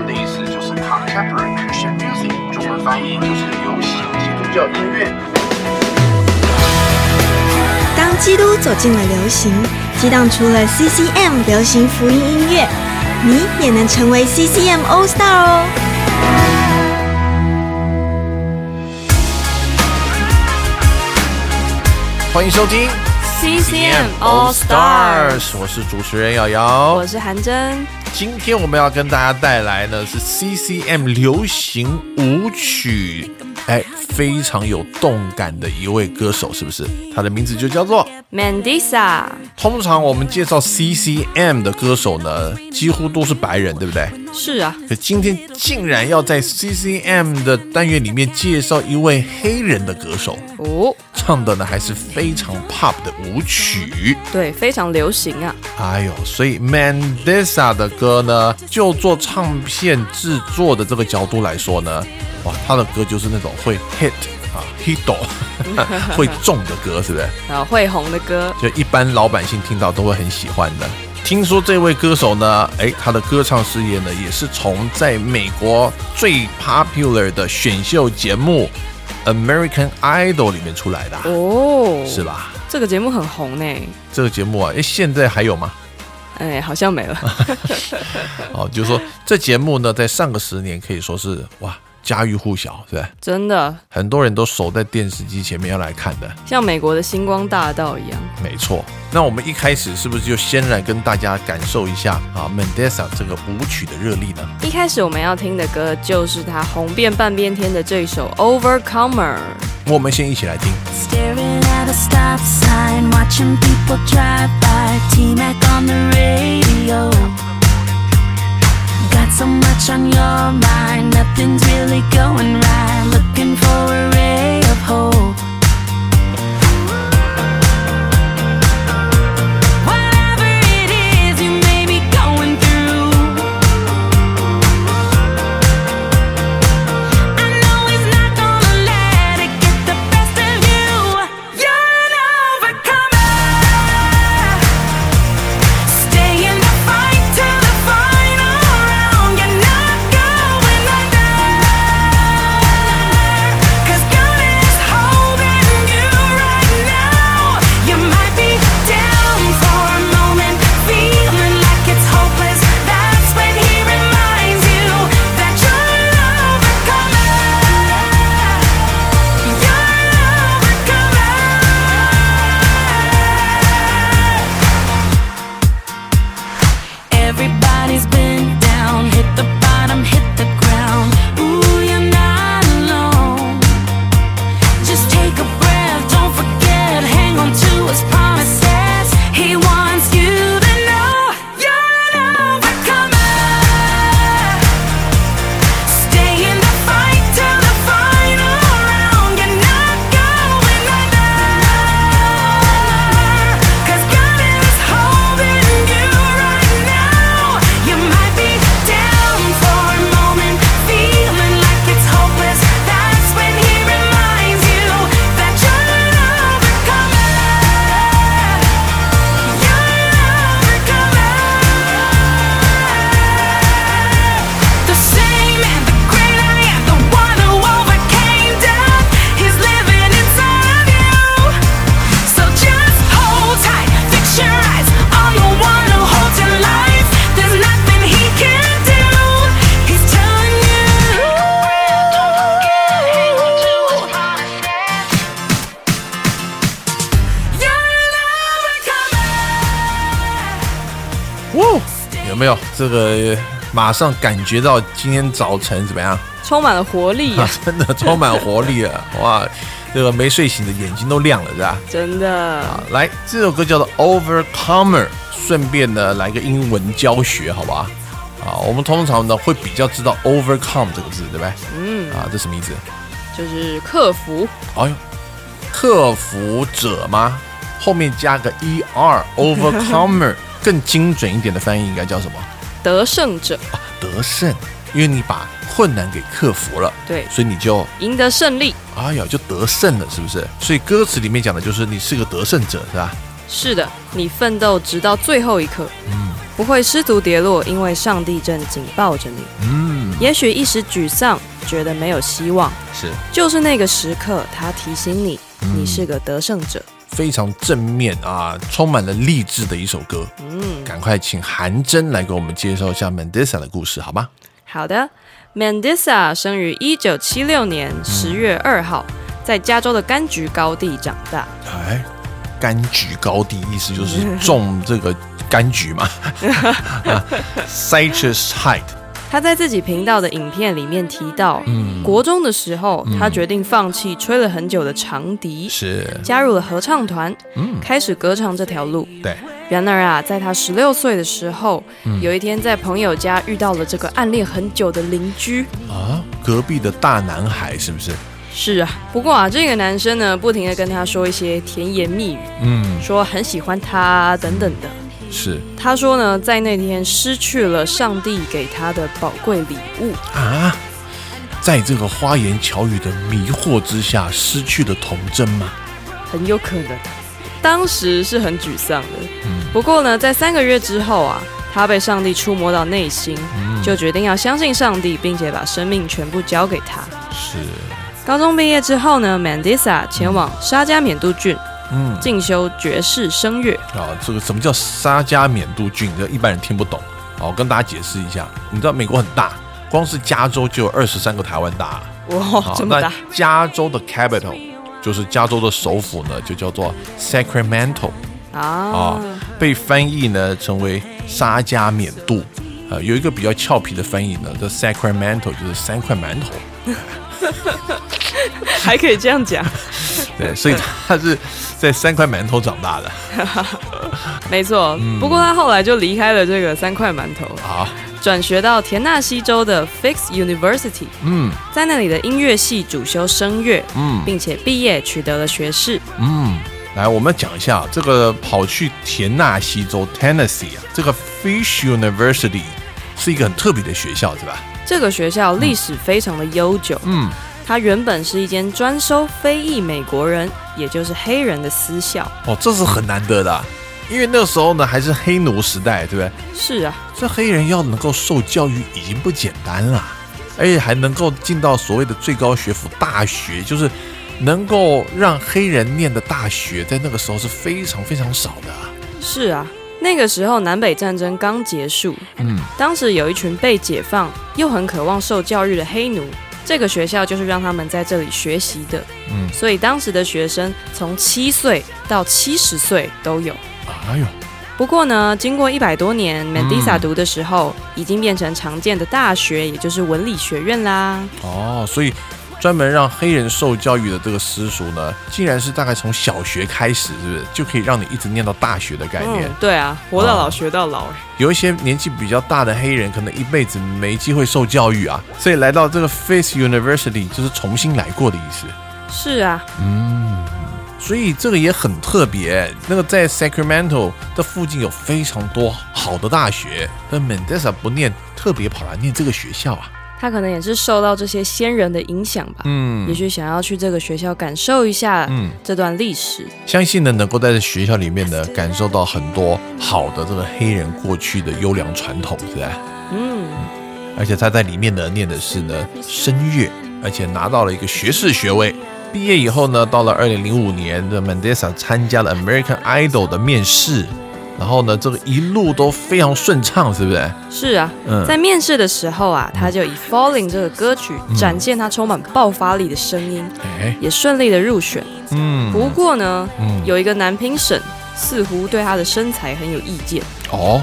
的意思就是 Contemporary Christian Music，中文翻译就是流行基督教音乐。当基督走进了流行，激荡出了 CCM 流行福音音乐，你也能成为 CCM All Star 哦！欢迎收听 CCM All Stars，我是主持人瑶瑶我。是韩真。今天我们要跟大家带来呢是 CCM 流行舞曲，哎，非常有动感的一位歌手，是不是？他的名字就叫做。Mandisa，通常我们介绍 CCM 的歌手呢，几乎都是白人，对不对？是啊，可今天竟然要在 CCM 的单元里面介绍一位黑人的歌手，哦，唱的呢还是非常 pop 的舞曲。对，非常流行啊。哎呦，所以 Mandisa 的歌呢，就做唱片制作的这个角度来说呢，哇，他的歌就是那种会 hit 啊 hit 会中的歌，是不是？啊会红的歌，就一般老百姓听到都会很喜欢的。听说这位歌手呢，哎，他的歌唱事业呢，也是从在美国最 popular 的选秀节目《American Idol》里面出来的啊、哦，是？吧？这个节目很红呢。这个节目啊，哎，现在还有吗？哎，好像没了。哦，就是说这节目呢，在上个十年可以说是哇家喻户晓，是吧？真的很多人都守在电视机前面要来看的。像美国的星光大道一样。没错，那我们一开始是不是就先来跟大家感受一下啊 Mendesa 这个舞曲的热力呢？一开始我们要听的歌就是他红遍半边天的这一首《Overcomer》。我们先一起来听。Staring at a stop sign, watching people drive by. T Mac on the radio. So much on your mind, nothing's really going right. Looking for a ray of hope. 这个马上感觉到今天早晨怎么样？充满了活力啊啊！，真的充满活力了，哇！这个没睡醒的眼睛都亮了，是吧？真的，来，这首歌叫做《Overcomer》，顺便呢来个英文教学，好吧？啊，我们通常呢会比较知道 “overcome” 这个字，对不对？嗯，啊，这什么意思？就是克服，哎呦，克服者吗？后面加个 er，overcomer，更精准一点的翻译应该叫什么？得胜者，啊，得胜，因为你把困难给克服了，对，所以你就赢得胜利。哎呀就得胜了，是不是？所以歌词里面讲的就是你是个得胜者，是吧？是的，你奋斗直到最后一刻。嗯不会失足跌落，因为上帝正紧抱着你。嗯，也许一时沮丧，觉得没有希望，是就是那个时刻，他提醒你，嗯你是个得胜者。非常正面啊，充满了励志的一首歌。嗯，赶快请韩真来给我们介绍一下 Mendoza 的故事，好吗？好的。Mendoza 生于一九七六年十月二号，在加州的柑橘高地长大。哎，柑橘高地意思就是种这个柑橘嘛。啊 Citrus Height，他在自己频道的影片里面提到，嗯，国中的时候，他决定放弃吹了很久的长笛，是，加入了合唱团，嗯，开始歌唱这条路。对，然而啊，在他十六岁的时候，嗯。有一天在朋友家遇到了这个暗恋很久的邻居。啊，隔壁的大男孩是不是？是啊，不过啊，这个男生呢，不停的跟他说一些甜言蜜语，嗯，说很喜欢他等等的。是他说呢，在那天失去了上帝给他的宝贵礼物。啊，在这个花言巧语的迷惑之下，失去了童真吗？很有可能。当时是很沮丧的，嗯不过呢，在三个月之后啊，他被上帝触摸到内心，嗯就决定要相信上帝，并且把生命全部交给他。是，高中毕业之后呢，Mandisa 前往沙加缅度郡嗯，进修爵士声乐。啊，这个什么叫沙加缅度郡？这一般人听不懂。好，我跟大家解释一下。你知道美国很大，光是加州就有二十三个台湾大。哇，这么大！加州的 capital 就是加州的首府呢，就叫做 Sacramento 啊啊，被翻译呢成为沙加缅度。呃，有一个比较俏皮的翻译呢，叫 Sacramento 就是三块馒头。还可以这样讲，对，所以他是在三块馒头长大的 没错。嗯不过他后来就离开了这个三块馒头，啊。转学到田纳西州的 Fix University，嗯在那里的音乐系主修声乐，嗯并且毕业取得了学士。嗯，来，我们讲一下这个跑去田纳西州 Tennessee 啊，这个 Fish University 是一个很特别的学校，是吧？这个学校历史非常的悠久，嗯，它原本是一间专收非裔美国人，也就是黑人的私校。哦，这是很难得的啊、因为那时候呢还是黑奴时代，对不对？是啊，这黑人要能够受教育已经不简单了，而且还能够进到所谓的最高学府大学，就是能够让黑人念的大学，在那个时候是非常非常少的啊。是啊。那个时候南北战争刚结束，嗯，当时有一群被解放又很渴望受教育的黑奴，这个学校就是让他们在这里学习的。嗯所以当时的学生从七岁到七十岁都有。哎呦，不过呢，经过一百多年，Mandisa 嗯读的时候，已经变成常见的大学，也就是文理学院啦。哦，所以专门让黑人受教育的这个私塾呢，竟然是大概从小学开始，是不是就可以让你一直念到大学的概念？嗯，对啊，活到啊老学到老。哎有一些年纪比较大的黑人，可能一辈子没机会受教育啊，所以来到这个 Face University 就是重新来过的意思。是啊，嗯，所以这个也很特别。那个在 Sacramento 的附近有非常多好的大学，但 Mendoza 不念，特别跑来念这个学校啊。他可能也是受到这些先人的影响吧，嗯也许想要去这个学校感受一下嗯，这段历史。相信呢，能够在这学校里面呢，感受到很多好的这个黑人过去的优良传统，是吧？嗯，而且他在里面呢念的是呢声乐，而且拿到了一个学士学位。毕业以后呢，到了二零零五年的 Mendoza 参加了 American Idol 的面试，然后呢，这个一路都非常顺畅，是不是？是啊，嗯。在面试的时候啊，他就以《Falling》这个歌曲展现他充满爆发力的声音，哎，也顺利的入选。嗯，不过呢，嗯，有一个男评审似乎对他的身材很有意见。哦，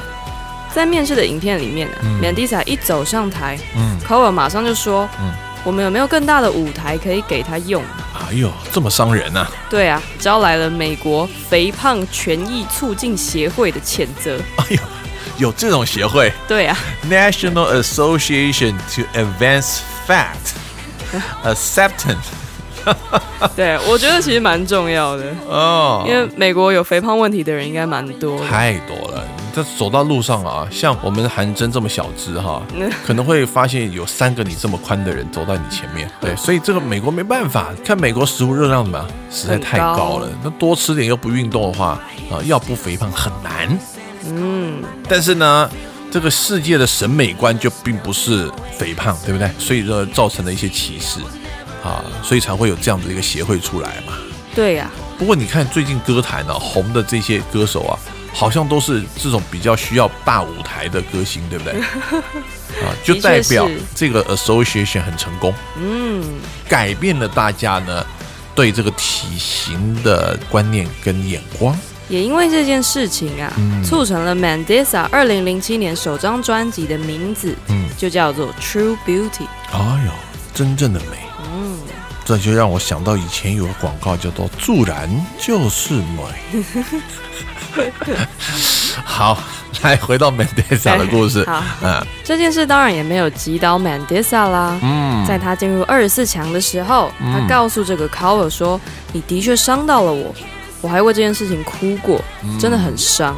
在面试的影片里面呢、嗯。M a n d i s a 一走上台嗯，c o 马上就说：“嗯。我们有没有更大的舞台可以给他用哎呦，这么伤人啊！？”对啊，招来了美国肥胖权益促进协会的谴责。哎呦，有这种协会对啊，，National Association to Advance Fat Acceptance。对，我觉得其实蛮重要的，哦，因为美国有肥胖问题的人应该蛮多的。太多了。你这走到路上啊，像我们韩真这么小只哈嗯，可能会发现有三个你这么宽的人走在你前面。对，所以这个美国没办法，看美国食物热量怎么样，实在太高了。那多吃点又不运动的话，啊，要不肥胖很难。嗯，但是呢，这个世界的审美观就并不是肥胖，对不对？所以说造成了一些歧视啊，所以才会有这样的一个协会出来嘛。对呀、不过你看最近歌坛呢、红的这些歌手啊，好像都是这种比较需要大舞台的歌星，对不对？啊，就代表这个 association 很成功，嗯，改变了大家呢对这个体型的观念跟眼光。也因为这件事情啊，嗯促成了 Mandisa 二零零七年首张专辑的名字嗯，就叫做 True Beauty。哎呦，真正的美。嗯，这就让我想到以前有个广告叫做“助燃就是美 ”。好，来回到 Mendoza 的故事。好，嗯这件事当然也没有击倒 Mandisa 啦。嗯，在他进入二十四强的时候，嗯他告诉这个 Cover 说：“你的确伤到了我，我还为这件事情哭过，嗯真的很伤。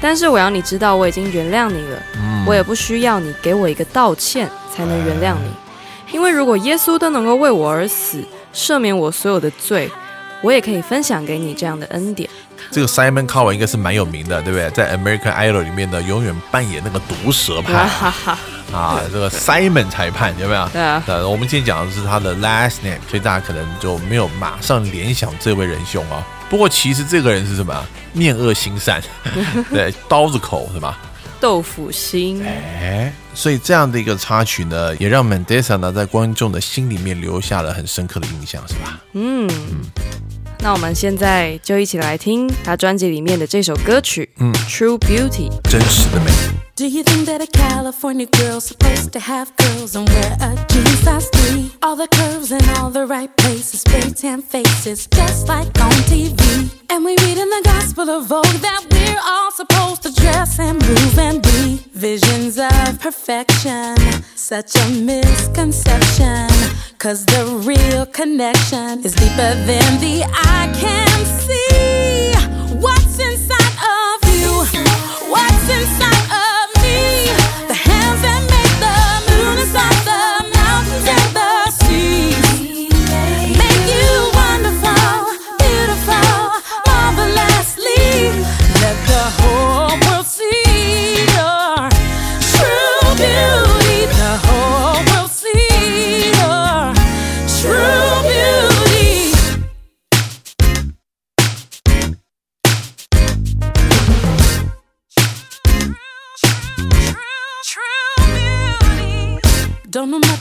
但是我要你知道，我已经原谅你了，嗯我也不需要你给我一个道歉才能原谅你，因为如果耶稣都能够为我而死，赦免我所有的罪，我也可以分享给你这样的恩典。这个 Simon Cowell 应该是蛮有名的，对不对？在 American Idol 里面呢，永远扮演那个毒舌哈派啊，这个 Simon 裁判有没有？对啊，呃，我们今天讲的是他的 last name，所以大家可能就没有马上联想这位仁兄啊。不过其实这个人是什么啊？面恶心善，对，刀子口是吧？豆腐心，哎，所以这样的一个插曲呢，也让 Mendesa 呢在观众的心里面留下了很深刻的印象，是吧？嗯。那我们现在就一起来听他专辑里面的这首歌曲《嗯 True Beauty》。真实的美。Do you think that a California girl's supposed to have curls and wear a jean size 3? All the curves in all the right places, spray tan faces, just like on TV. And we read in the Gospel of Vogue that we're all supposed to dress and move and be visions of perfection. Such a misconception, cause the real connection is deeper than the eye can see. What's inside of you? What's inside of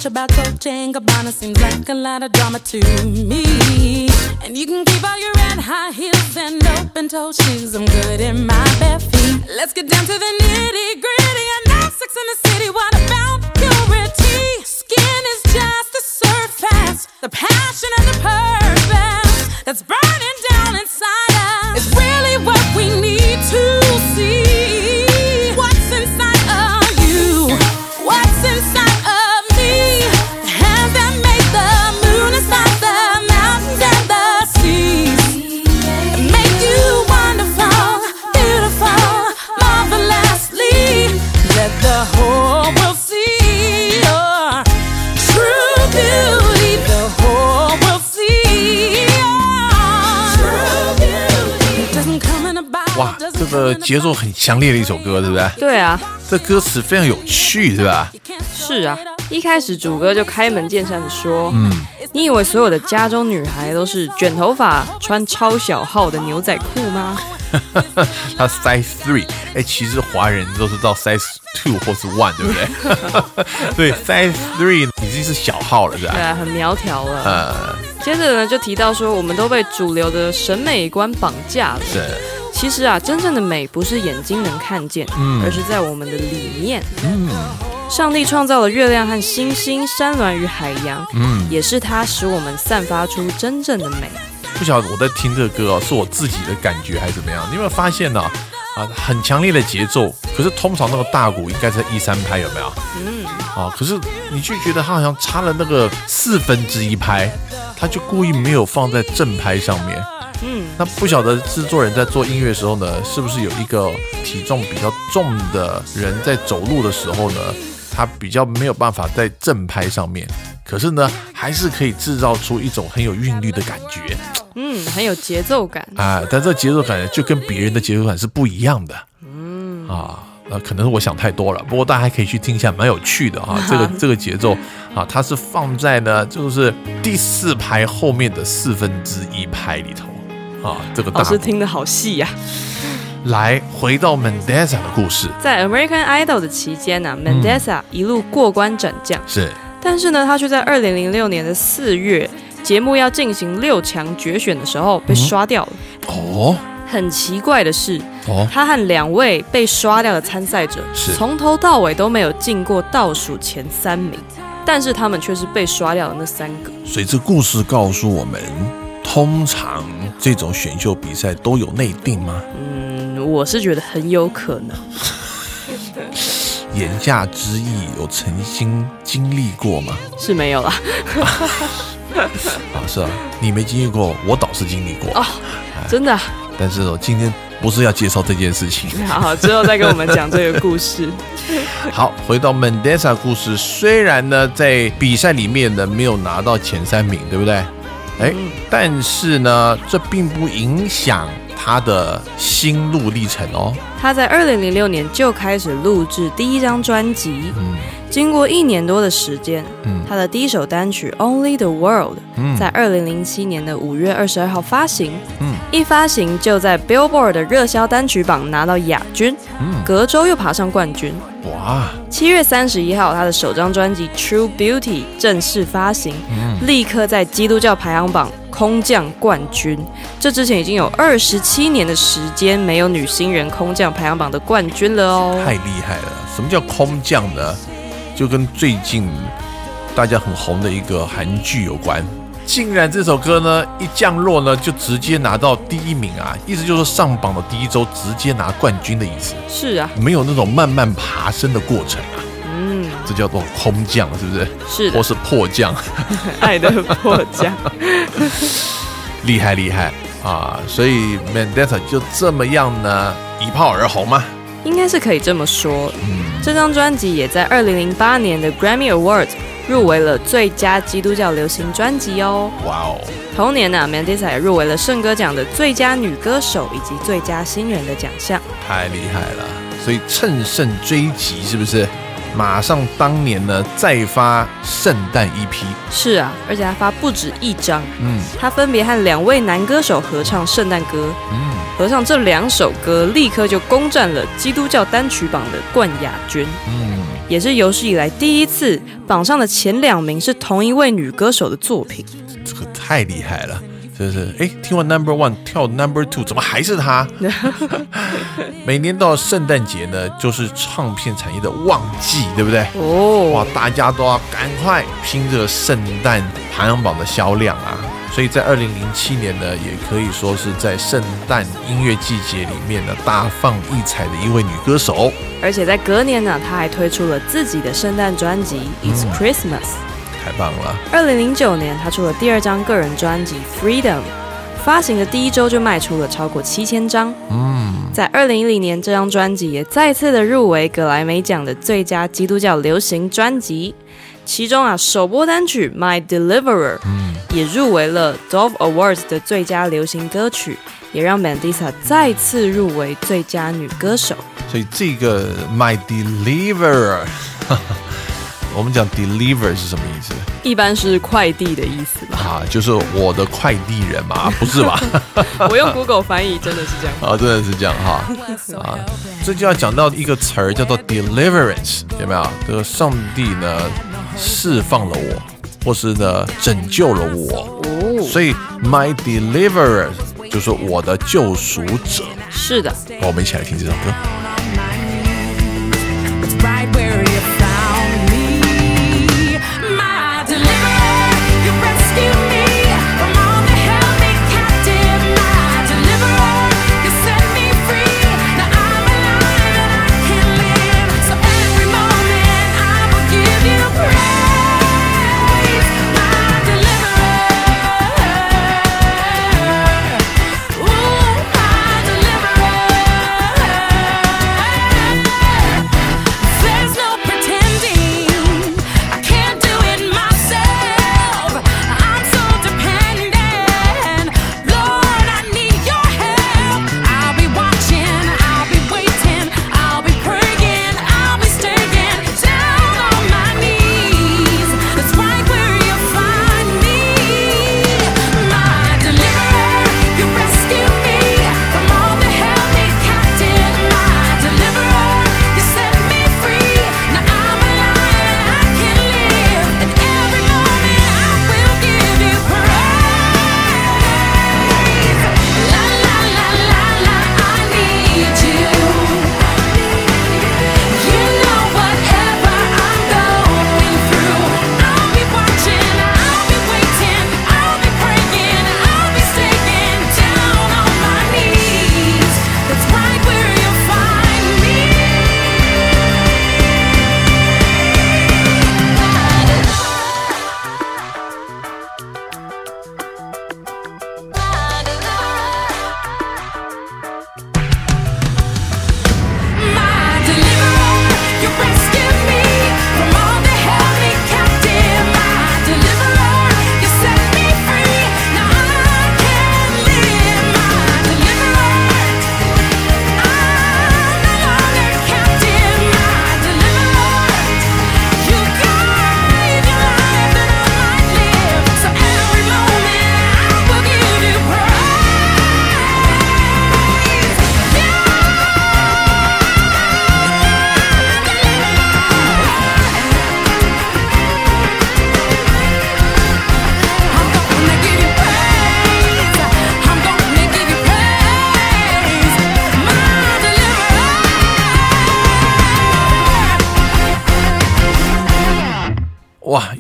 about Dolce and Gabbana, seems like a lot of drama to me. And you can keep all your red high heels and open toe shoes. I'm good in my bare feet. Let's get down to the nitty gritty. I know Sex in the City. What about purity? Skin is just the surface. The passion and the purpose that's burning down inside us is really what we need to 哇，doesn't 这 come 个节奏很强烈的一首歌，对不对？对啊，这歌词非常有趣，对吧？是啊，一开始主歌就开门见山的说：“嗯，你以为所有的加州女孩都是卷头发、穿超小号的牛仔裤吗？它 size three，哎，其实华人都是到 size two 或是 one，对不对？对，size three 已经是小号了，是吧？对啊，很苗条了。呃，接着呢，就提到说，我们都被主流的审美观绑架了。是，其实啊，真正的美不是眼睛能看见，嗯而是在我们的里面。嗯上帝创造了月亮和星星、山峦与海洋，嗯，也是它使我们散发出真正的美。不晓得我在听这个歌哦，是我自己的感觉还是怎么样？你有没有发现呢、啊？很强烈的节奏，可是通常那个大鼓应该在一三拍，有没有？嗯，啊，可是你就觉得它好像差了那个四分之一拍，他就故意没有放在正拍上面。嗯，那不晓得制作人在做音乐的时候呢，是不是有一个体重比较重的人在走路的时候呢，他比较没有办法在正拍上面，可是呢，还是可以制造出一种很有韵律的感觉嗯，很有节奏感。啊。但这节奏感就跟别人的节奏感是不一样的。嗯啊，呃，可能是我想太多了，不过大家还可以去听一下，蛮有趣的啊。这个这个节奏啊，它是放在呢，就是第四排后面的四分之一拍里头啊。这个大老师听得好细呀、来回到 Mendesa 的故事，在 American Idol 的期间呢、，Mendesa 一路过关斩将，是。但是呢，他却在二零零六年的四月，节目要进行六强决选的时候被刷掉了。哦？很奇怪的是，哦，他和两位被刷掉的参赛者是。从头到尾都没有进过倒数前三名，但是他们却是被刷掉的那三个。所以这故事告诉我们，通常这种选秀比赛都有内定吗？嗯，我是觉得很有可能。言下之意有曾经经历过吗？是没有啦，啊，是啊，你没经历过，我倒是经历过。哦真的啊、但是我今天不是要介绍这件事情。好 好，之后再跟我们讲这个故事。好，回到 Mendesa 故事，虽然呢在比赛里面呢没有拿到前三名，对不对？哎，但是呢，这并不影响他的心路历程哦。他在二零零六年就开始录制第一张专辑，嗯经过一年多的时间，嗯他的第一首单曲《Only the World》嗯在二零零七年的五月二十二号发行，嗯一发行就在 Billboard 的热销单曲榜拿到亚军，嗯，隔周又爬上冠军。哇，七月三十一号，他的首张专辑《True Beauty》正式发行，嗯立刻在基督教排行榜空降冠军。这之前已经有二十七年的时间没有女新人空降排行榜的冠军了哦。太厉害了！什么叫空降呢？就跟最近大家很红的一个韩剧有关。竟然这首歌呢一降落呢，就直接拿到第一名啊！意思就是说上榜的第一周直接拿冠军的意思，是啊，没有那种慢慢爬升的过程啊，嗯，这叫做空降，是不是？是的，或是迫降，爱的迫降。厉害厉害啊！所以 Mandetta 就这么样呢，一炮而红嘛。应该是可以这么说。嗯，这张专辑也在二零零八年的 Grammy Awards 入围了最佳基督教流行专辑哦。哇哦，同年呢、m a n d i s a 也入围了圣歌奖的最佳女歌手以及最佳新人的奖项。太厉害了！所以乘胜追击，是不是？马上当年呢再发圣诞一批。是啊，而且他发不止一张，嗯。他分别和两位男歌手合唱圣诞歌，嗯，合唱这两首歌，立刻就攻占了基督教单曲榜的冠亚军，嗯，也是有史以来第一次榜上的前两名是同一位女歌手的作品。这个太厉害了，真的是哎，听完 Number One 跳 Number Two，怎么还是他？每年到圣诞节呢，就是唱片产业的旺季，对不对？哦哇哦，，大家都要赶快拼这个圣诞排行榜的销量啊！所以在二零零七年呢，也可以说是在圣诞音乐季节里面呢大放异彩的一位女歌手。而且在隔年呢，她还推出了自己的圣诞专辑《It's 嗯 Christmas》。太棒了！二零零九年，他出了第二张个人专辑《Freedom》，发行的第一周就卖出了超过七千张。嗯，在二零一零年，这张专辑也再次的入围格莱美奖的最佳基督教流行专辑。其中啊，首播单曲《My Deliverer》也入围了 Dove Awards 的最佳流行歌曲，也让 Mandisa 再次入围最佳女歌手。所以这个 My Deliverer，我们讲 deliver 是什么意思一般是快递的意思吧？啊？就是我的快递人嘛，不是吧？我用 Google 翻译真的是这样。啊，真的是这样哈 啊，这就要讲到一个词儿叫做 deliverance，有没有？这个上帝呢释放了我，或是呢拯救了我，哦，所以 my deliverer 就是我的救赎者。是的，我们一起来听这首歌。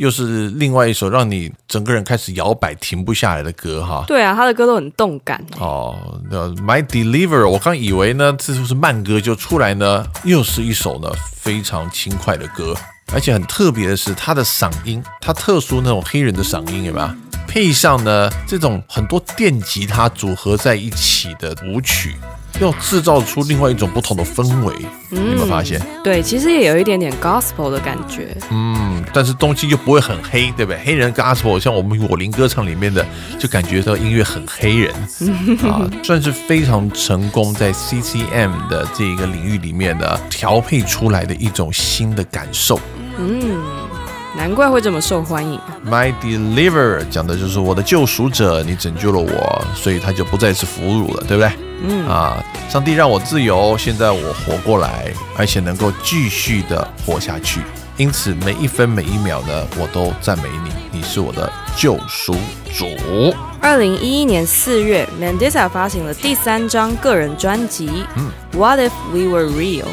又是另外一首让你整个人开始摇摆、停不下来的歌哈。对啊，他的歌都很动感。哦，那 My Deliver，我刚以为呢，这就是慢歌就出来呢，又是一首呢非常轻快的歌，而且很特别的是他的嗓音，他特殊那种黑人的嗓音有没有？配上呢这种很多电吉他组合在一起的舞曲，要制造出另外一种不同的氛围，你有没有发现？对，其实也有一点点 gospel 的感觉。嗯，但是东西又不会很黑，对不对？黑人 gospel 像我们我林歌唱里面的，就感觉到音乐很黑人 啊，算是非常成功在 CCM 的这一个领域里面的调配出来的一种新的感受。难怪会这么受欢迎。My Deliver 讲的就是我的救赎者，你拯救了我，所以他就不再是俘虏了，对不对？嗯啊，上帝让我自由，现在我活过来，而且能够继续的活下去。因此，每一分每一秒呢，我都赞美你，你是我的救赎主。二零一一年四月，Mandisa 发行了第三张个人专辑《What If We Were Real》，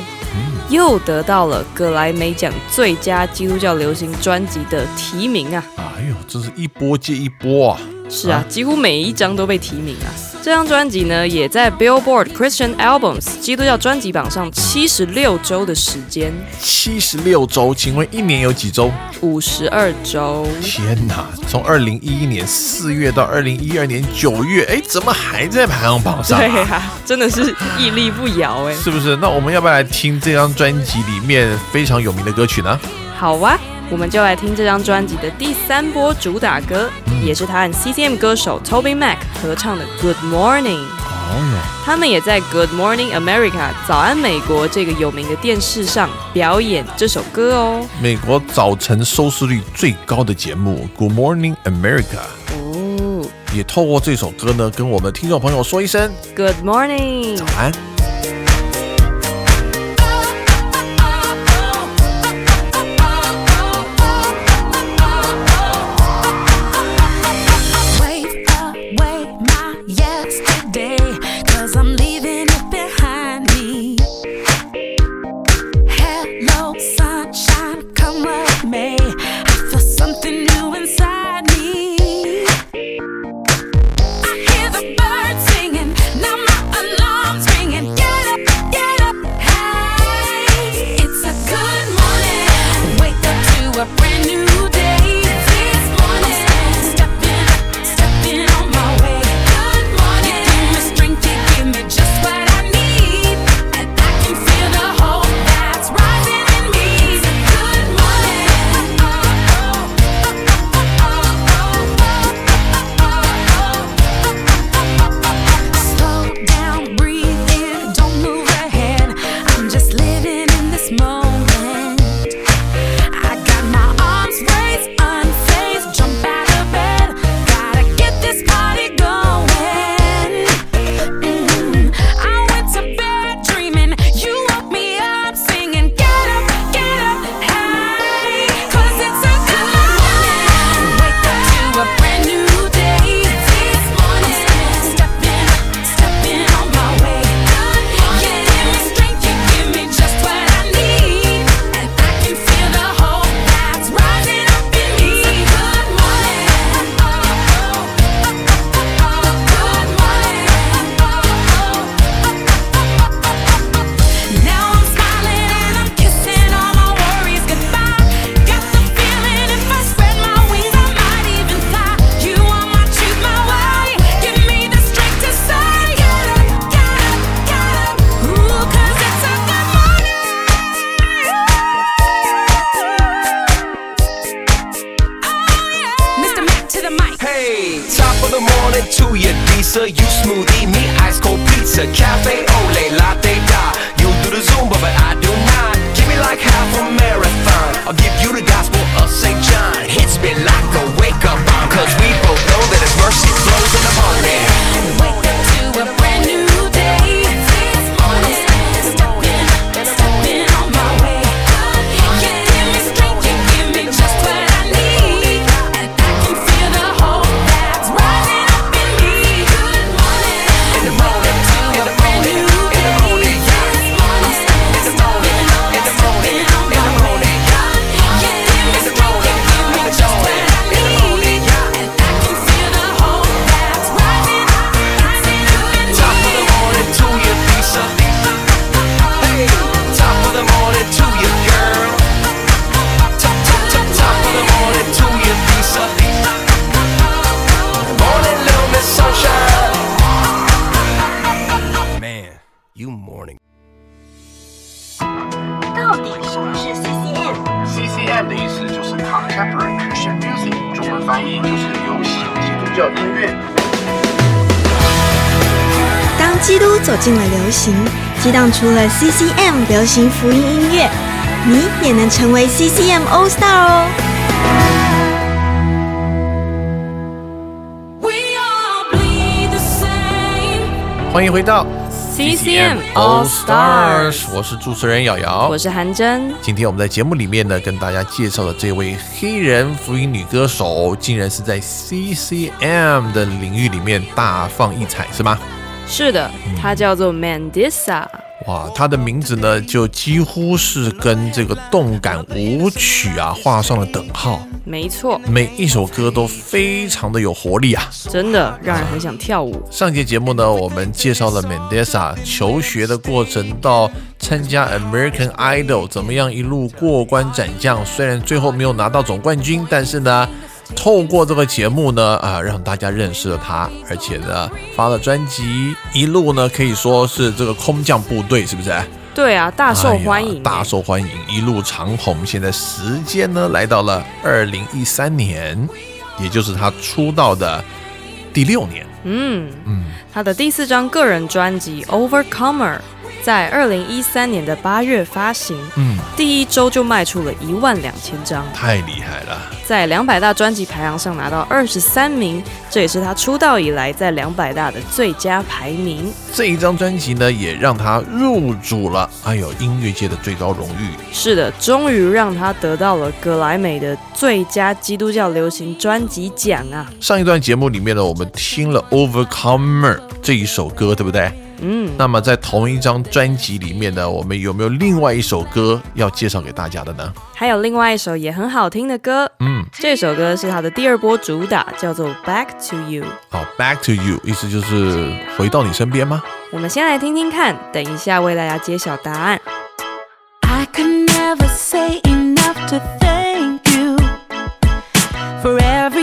又得到了格莱美奖最佳基督教流行专辑的提名啊！哎呦，真是一波接一波啊！是啊，几乎每一张都被提名啊。这张专辑呢，也在 Billboard Christian Albums 基督教专辑榜上七十六周的时间，七十六周，请问一年有几周？五十二周。天哪！从二零一一年四月到二零一二年九月，哎，怎么还在排行榜上、对啊？啊，真的是屹立不摇哎。是不是？那我们要不要来听这张专辑里面非常有名的歌曲呢？好啊，我们就来听这张专辑的第三波主打歌，也是他和 CCM 歌手 Toby Mac 合唱的《Good Morning》。哦他们也在《Good Morning America》早安美国这个有名的电视上表演这首歌哦。美国早晨收视率最高的节目《Good Morning America》哦也透过这首歌呢，跟我们听众朋友说一声，Good Morning。早安。出了 CCM 流行福音音乐，你也能成为 CCM All Star 哦.欢迎回到 CCM All Stars，我是主持人瑶瑶，我是韩真。今天我们在节目里面呢，跟大家介绍的这位黑人福音女歌手，竟然是在 CCM 的领域里面大放异彩，是吗？是的，她叫做 Mandisa。哇，它的名字呢，就几乎是跟这个动感舞曲啊画上了等号，没错，每一首歌都非常的有活力啊。真的让人很想跳舞。上节节目呢，我们介绍了 Mendesa 求学的过程，到参加 American Idol 怎么样一路过关斩将。虽然最后没有拿到总冠军，但是呢，透过这个节目呢，啊，让大家认识了他，而且呢，发了专辑，一路呢可以说是这个空降部队，是不是？对啊，大受欢迎、哎大受欢迎，一路长虹。现在时间呢来到了二零一三年，也就是他出道的第六年。嗯，嗯，他的第四张个人专辑《Overcomer》在二零一三年的八月发行，嗯，第一周就卖出了一万两千张，太厉害了。在两百大专辑排行上拿到二十三名，这也是他出道以来在两百大的最佳排名。这一张专辑呢，也让他入主了哎呦音乐界的最高荣誉。是的，终于让他得到了格莱美的最佳基督教流行专辑奖啊！上一段节目里面呢，我们听了《Overcomer》这一首歌，对不对？嗯，那么在同一张专辑里面呢，我们有没有另外一首歌要介绍给大家的呢？还有另外一首也很好听的歌，嗯，这首歌是他的第二波主打，叫做《Back to You》。好，《Back to You》意思就是回到你身边吗？我们先来听听看，等一下为大家揭晓答案。I could never say enough to thank you for everything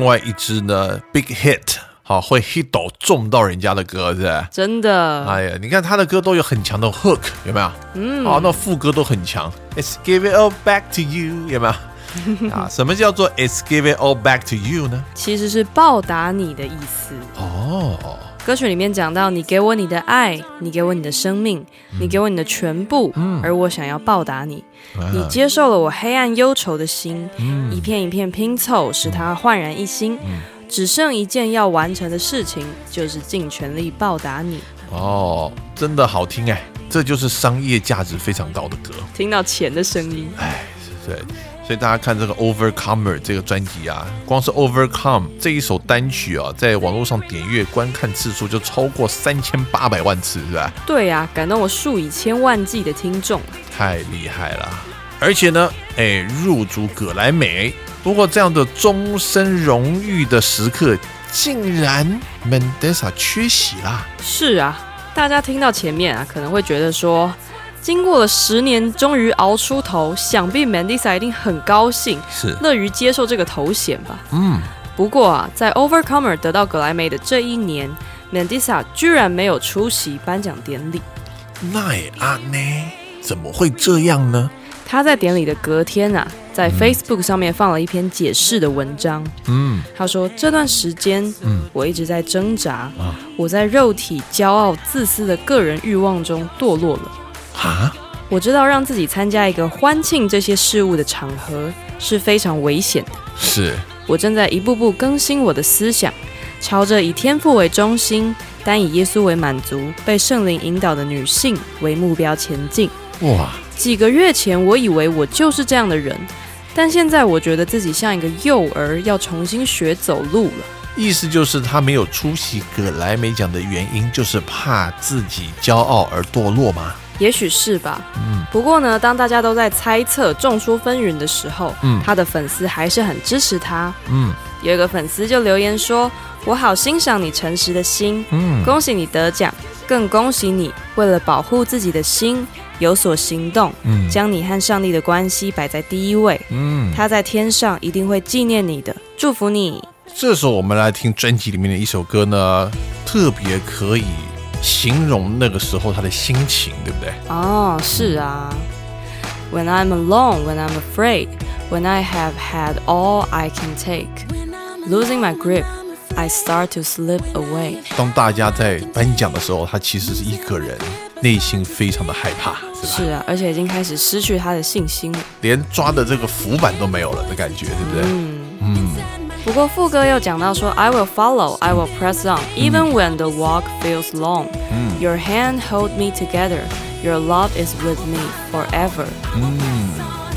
另外一支呢，big hit，好会 hit 到中到人家的歌，是？真的，哎呀，你看他的歌都有很强的 hook，有没有？嗯，哦，那副歌都很强。It's give it all back to you，有没有？啊，什么叫做 It's give it all back to you 呢？其实是报答你的意思。哦，歌曲里面讲到，你给我你的爱，你给我你的生命，你给我你的全部，而我想要报答你。你接受了我黑暗忧愁的心，一片一片拼凑，使它焕然一新。只剩一件要完成的事情，就是尽全力报答你。哦，真的好听哎，这就是商业价值非常高的歌。听到钱的声音，哎，对，所以大家看这个 Overcomer 这个专辑啊，光是 Overcome 这一首单曲啊，在网络上点阅观看次数就超过三千八百万次，是吧？对呀、感动我数以千万计的听众。太厉害了！而且呢，哎，入主葛莱美。不过这样的终身荣誉的时刻，竟然 Mendesa 缺席啦。是啊，大家听到前面啊，可能会觉得说，经过了十年，终于熬出头，想必 Mandisa 一定很高兴，是，乐于接受这个头衔吧。嗯，不过啊，在 Overcomer 得到格莱美的这一年，Mandisa 居然没有出席颁奖典礼。那也啊呢？怎么会这样呢？他在典礼的隔天啊，在 Facebook 上面放了一篇解释的文章。嗯，他说：“这段时间，嗯我一直在挣扎，啊我在肉体、骄傲、自私的个人欲望中堕落了。啊，我知道让自己参加一个欢庆这些事物的场合是非常危险的。是，我正在一步步更新我的思想，朝着以天赋为中心、单以耶稣为满足、被圣灵引导的女性为目标前进。哇，几个月前，我以为我就是这样的人，但现在我觉得自己像一个幼儿，要重新学走路了。意思就是他没有出席葛莱美奖的原因，就是怕自己骄傲而堕落吗？也许是吧。嗯，不过呢，当大家都在猜测、众说纷纭的时候，嗯他的粉丝还是很支持他。嗯有一个粉丝就留言说：“我好欣赏你诚实的心，嗯，恭喜你得奖，更恭喜你为了保护自己的心有所行动，嗯将你和上帝的关系摆在第一位。嗯，他在天上一定会纪念你的，祝福你。这时候我们来听专辑里面的一首歌呢，特别可以形容那个时候他的心情，对不对？哦，是啊。When I'm alone, when I'm afraid, when I have had all I can take, losing my grip, I start to slip away. 当大家在颁奖的时候，他其实是一个人，内心非常的害怕，是吧？是啊，而且已经开始失去他的信心了。连抓的这个浮板都没有了的感觉，对不对？嗯不过副歌又讲到说，I will follow, I will press on, even when the walk feels long. 嗯 Your hand hold me together, your love is with me forever. 嗯，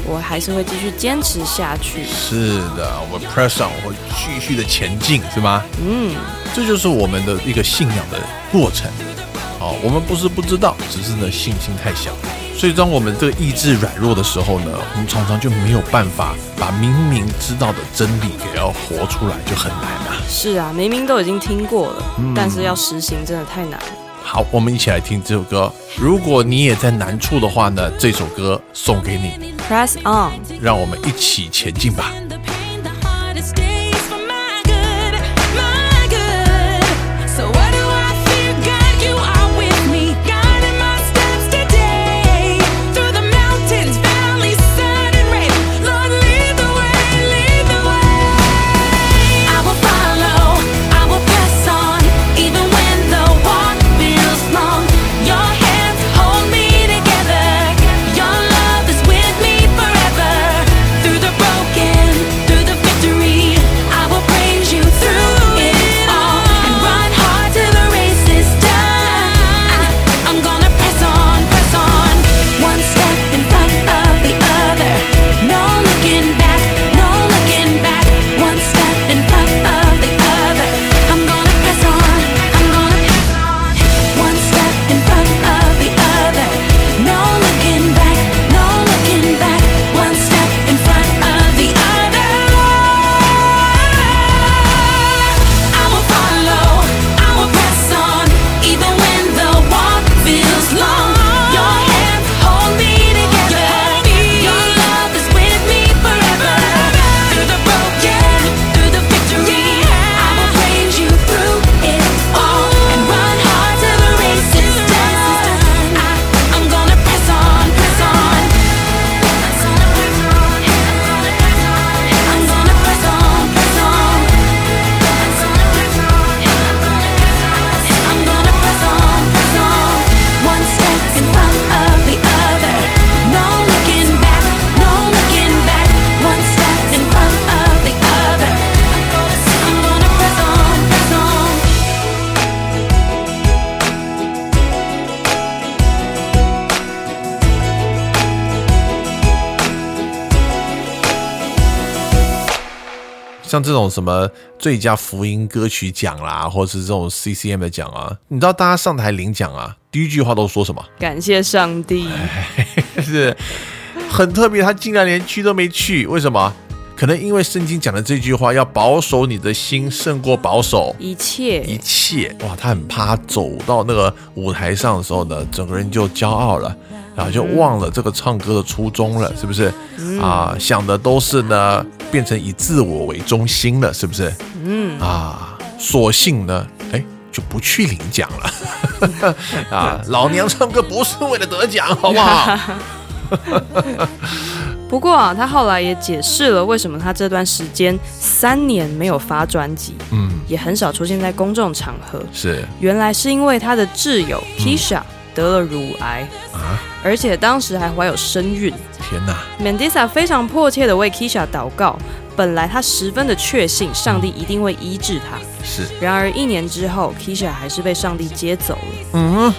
我还是会继续坚持下去。是的，我 press on，我会继续的前进，是吗？嗯，这就是我们的一个信仰的过程。哦，我们不是不知道，只是呢信心太小。所以当我们这个意志软弱的时候呢，我们常常就没有办法把明明知道的真理给要活出来，就很难啊。是啊，明明都已经听过了，但是要实行真的太难了。好，我们一起来听这首歌。如果你也在难处的话呢，这首歌送给你，Press on，让我们一起前进吧。什么最佳福音歌曲奖啦，或者是这种 CCM 的奖啊，你知道大家上台领奖啊，第一句话都说什么？感谢上帝，是很特别，他竟然连去都没去，为什么？可能因为圣经讲的这句话，要保守你的心胜过保守一切一切。哇，他很怕他走到那个舞台上的时候呢，整个人就骄傲了，然后就忘了这个唱歌的初衷了，是不是？啊，想的都是呢，变成以自我为中心了，是不是？嗯啊，索性呢，哎，就不去领奖了。啊，老娘唱歌不是为了得奖，好不好？不过啊，他后来也解释了为什么他这段时间三年没有发专辑，嗯，也很少出现在公众场合。是原来是因为他的挚友 Kisha 得了乳癌，啊，而且当时还怀有身孕。天哪！Mandisa 非常迫切的为 Kisha 祷告，本来他十分的确信上帝一定会医治他。是，然而一年之后，Kisha 还是被上帝接走了。嗯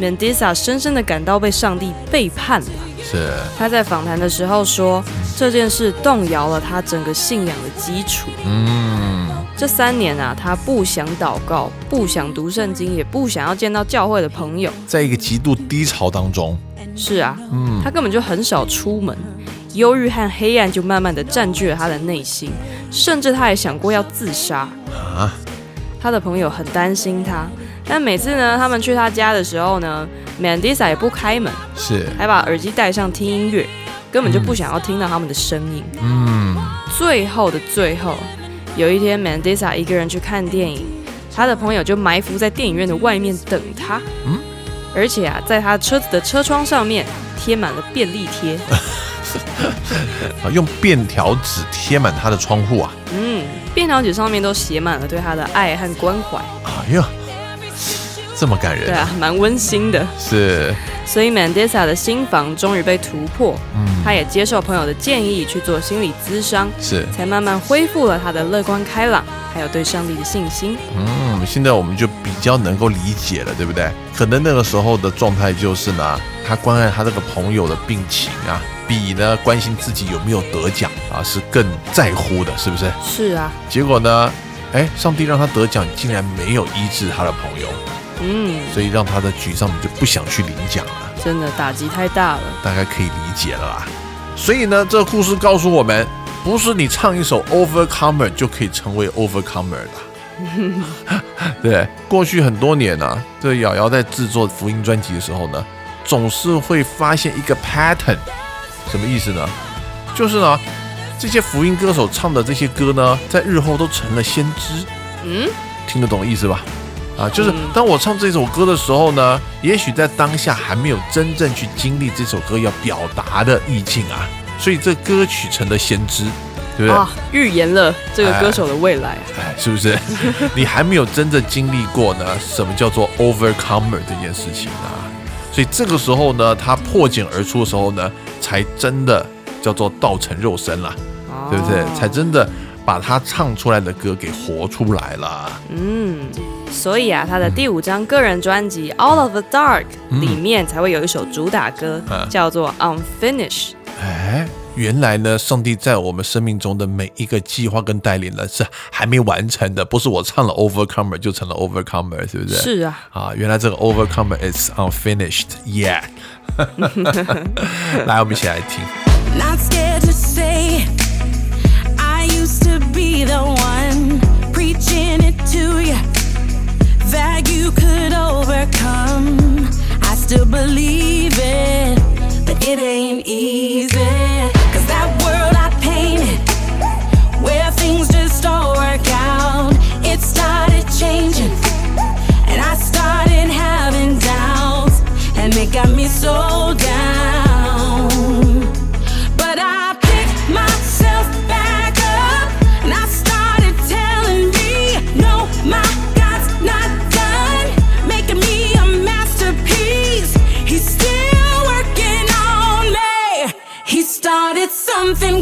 ，Mandisa 深深的感到被上帝背叛了。是，他在访谈的时候说，这件事动摇了他整个信仰的基础。嗯，这三年啊，他不想祷告，不想读圣经，也不想要见到教会的朋友。在一个极度低潮当中，是啊，嗯，他根本就很少出门，忧郁和黑暗就慢慢的占据了他的内心，甚至他也想过要自杀。啊，他的朋友很担心他，但每次呢，他们去他家的时候呢，Mandisa 也不开门，是，还把耳机戴上听音乐，根本就不想要听到他们的声音。嗯，最后的最后，有一天，Mandisa 一个人去看电影，他的朋友就埋伏在电影院的外面等他。嗯，而且啊，在他车子的车窗上面贴满了便利贴。啊，用便条纸贴满他的窗户啊，嗯，便条纸上面都写满了对他的爱和关怀。哎呀，这么感人，对啊，蛮温馨的。是，所以 Mandisa 的心房终于被突破，嗯，他也接受朋友的建议去做心理咨商，是，才慢慢恢复了他的乐观开朗，还有对上帝的信心。嗯，现在我们就比较能够理解了，对不对？可能那个时候的状态就是呢，他关爱他这个朋友的病情啊，比呢关心自己有没有得奖啊是更在乎的，是不是？是啊，结果呢，哎，上帝让他得奖，竟然没有医治他的朋友，嗯，所以让他的沮丧就不想去领奖了。真的打击太大了。大概可以理解了啦。所以呢，这个故事告诉我们，不是你唱一首 Overcomer 就可以成为 Overcomer 的。对，过去很多年呢、啊，这瑶瑶在制作福音专辑的时候呢，总是会发现一个 pattern，什么意思呢？就是呢，这些福音歌手唱的这些歌呢，在日后都成了先知。嗯，听得懂意思吧？啊，就是嗯当我唱这首歌的时候呢，也许在当下还没有真正去经历这首歌要表达的意境啊，所以这歌曲成了先知，对不对？啊，预言了这个歌手的未来。哎，是不是？你还没有真正经历过呢，什么叫做 overcomer 这件事情啊？所以这个时候呢，他破茧而出的时候呢，才真的叫做道成肉身了，对不对？哦才真的把他唱出来的歌给活出来了。嗯，所以啊，他的第五张个人专辑《All of the Dark》里面才会有一首主打歌，嗯叫做《Unfinished》。哎，原来呢，上帝在我们生命中的每一个计划跟带领呢，是还没完成的，不是我唱了 Overcomer 就成了 Overcomer，是不是？是啊，啊，原来这个 Overcomer is unfinished yet。来，我们一起来听。The one preaching it to you that you could overcome. I still believe it, but it ain't easy. Cause that world I painted, where things just don't work out, it started changing. And I started having doubts, and it got me so down. Something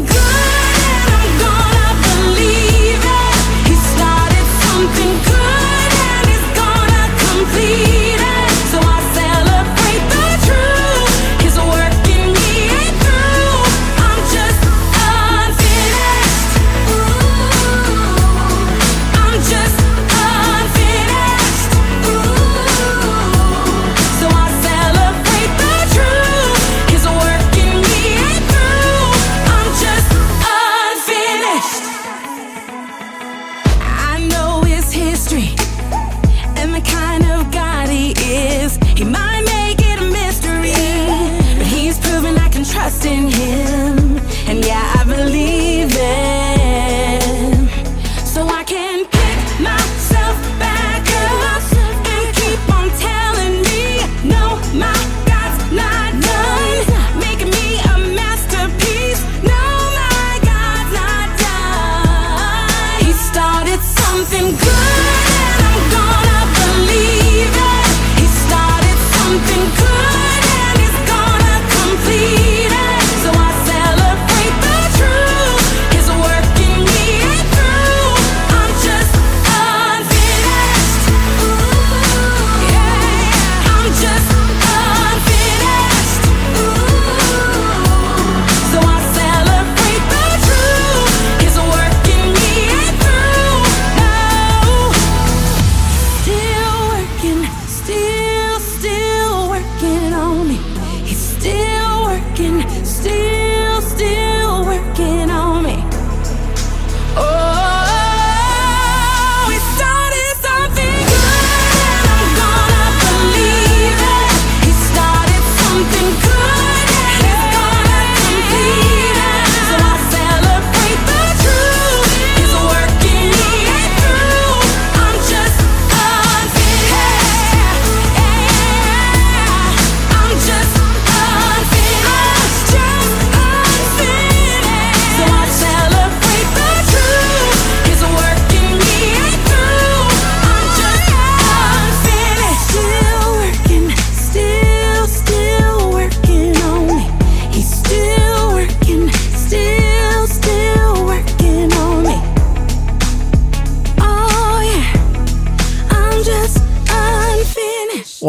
in his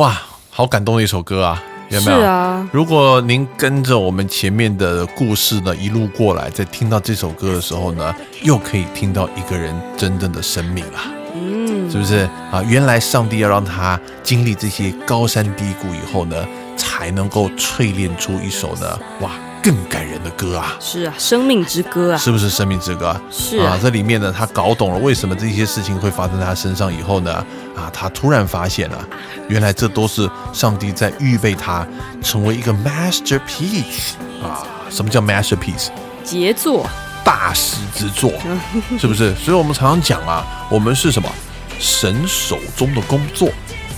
哇，好感动的一首歌啊，有没有？是啊如果您跟着我们前面的故事呢一路过来，在听到这首歌的时候呢，又可以听到一个人真正的生命了。嗯，是不是啊？原来上帝要让他经历这些高山低谷以后呢，才能够淬炼出一首呢，哇，更感人的歌啊！是啊，生命之歌啊，是不是生命之歌？是啊这里面呢，他搞懂了为什么这些事情会发生在他身上以后呢，啊，他突然发现了，原来这都是上帝在预备他成为一个 masterpiece 啊！什么叫 masterpiece？杰作，大师之作，是不是？所以我们常常讲啊，我们是什么？神手中的工作，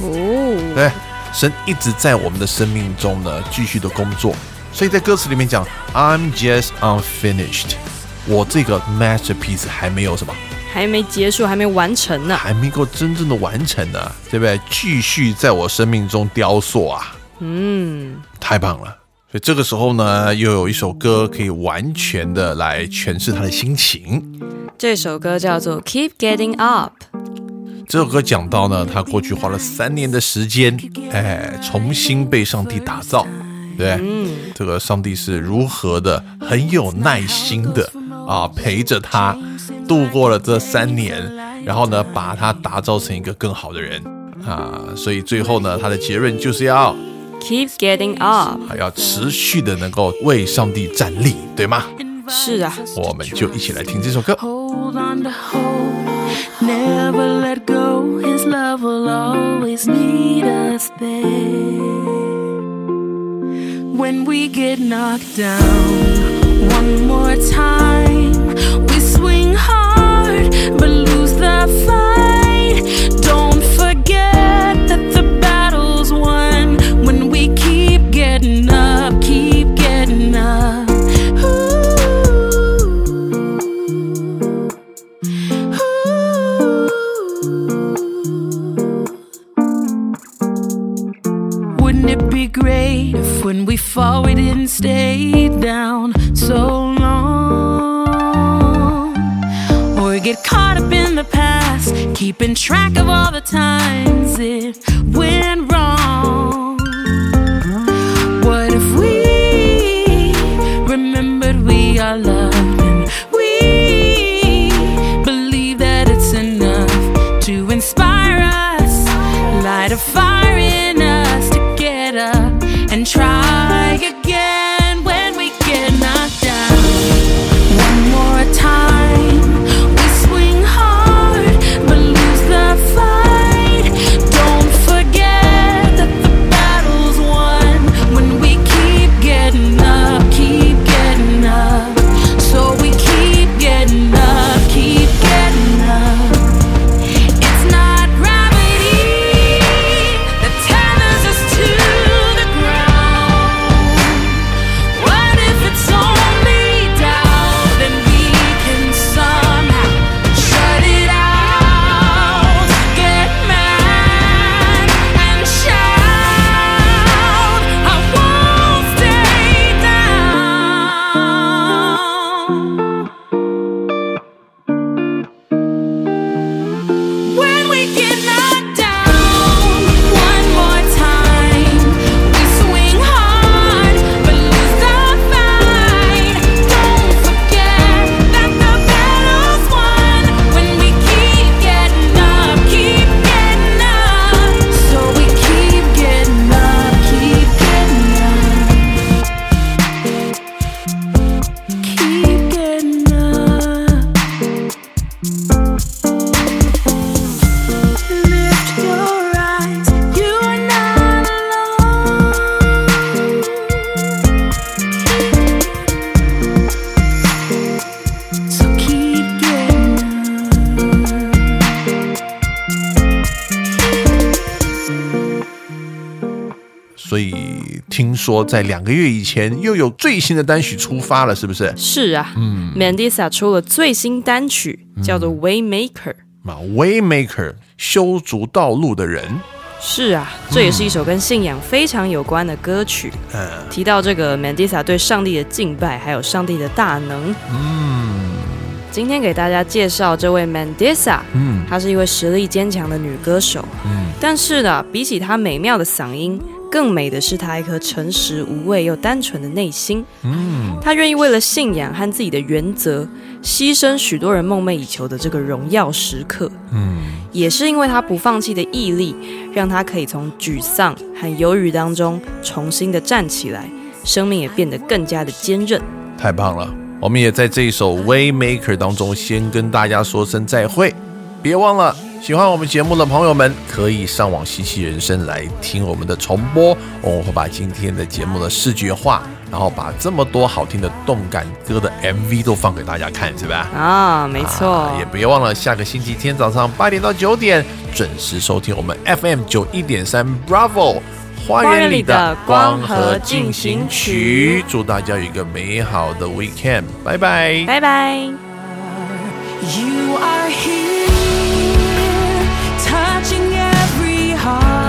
哦，对，神一直在我们的生命中呢继续的工作。所以在歌词里面讲，I'm just unfinished，我这个 masterpiece 还没有什么，还没结束，还没完成呢。还没够真正的完成呢，对不对？继续在我生命中雕塑啊，嗯，太棒了。所以这个时候呢，又有一首歌可以完全的来诠释他的心情。这首歌叫做《Keep Getting Up》。这首歌讲到呢，他过去花了三年的时间，哎，重新被上帝打造，对？这个上帝是如何的很有耐心的啊，陪着他度过了这三年，然后呢，把他打造成一个更好的人啊。所以最后呢，他的结论就是要 Keep Getting Up，还要持续的能够为上帝站立，对吗？是啊，我们就一起来听这首歌。Hold on to hope, never let go. His love will always meet us there. When we get knocked down, one more time, we swing hard but lose the fight. Don't forget that the battle's won when we keep getting we we didn't stay down so long? Or get caught up in the past, keeping track of all the times it 说在两个月以前又有最新的单曲出发了，是不是？是啊，嗯，Mandisa 出了最新单曲，叫做《Waymaker》。嘛，Waymaker 修足道路的人，是啊，这也是一首跟信仰非常有关的歌曲。嗯，提到这个 Mandisa 对上帝的敬拜，还有上帝的大能。嗯今天给大家介绍这位 Mandisa，嗯她是一位实力坚强的女歌手。嗯，但是呢，比起她美妙的嗓音，更美的是他一颗诚实无畏又单纯的内心。嗯，他愿意为了信仰和自己的原则，牺牲许多人梦寐以求的这个荣耀时刻。嗯，也是因为他不放弃的毅力，让他可以从沮丧和忧郁当中重新的站起来，生命也变得更加的坚韧。太棒了！我们也在这一首 Waymaker 当中先跟大家说声再会，别忘了喜欢我们节目的朋友们可以上网西奇人生来听我们的重播，我们会把今天的节目的视觉化，然后把这么多好听的动感歌的 MV 都放给大家看，是吧？啊，没错，啊也别忘了下个星期天早上八点到九点准时收听我们 FM 九一点三 Bravo 花园里的光和进行曲。祝大家有一个美好的 weekend，拜拜。拜拜。You are here, touching every heart.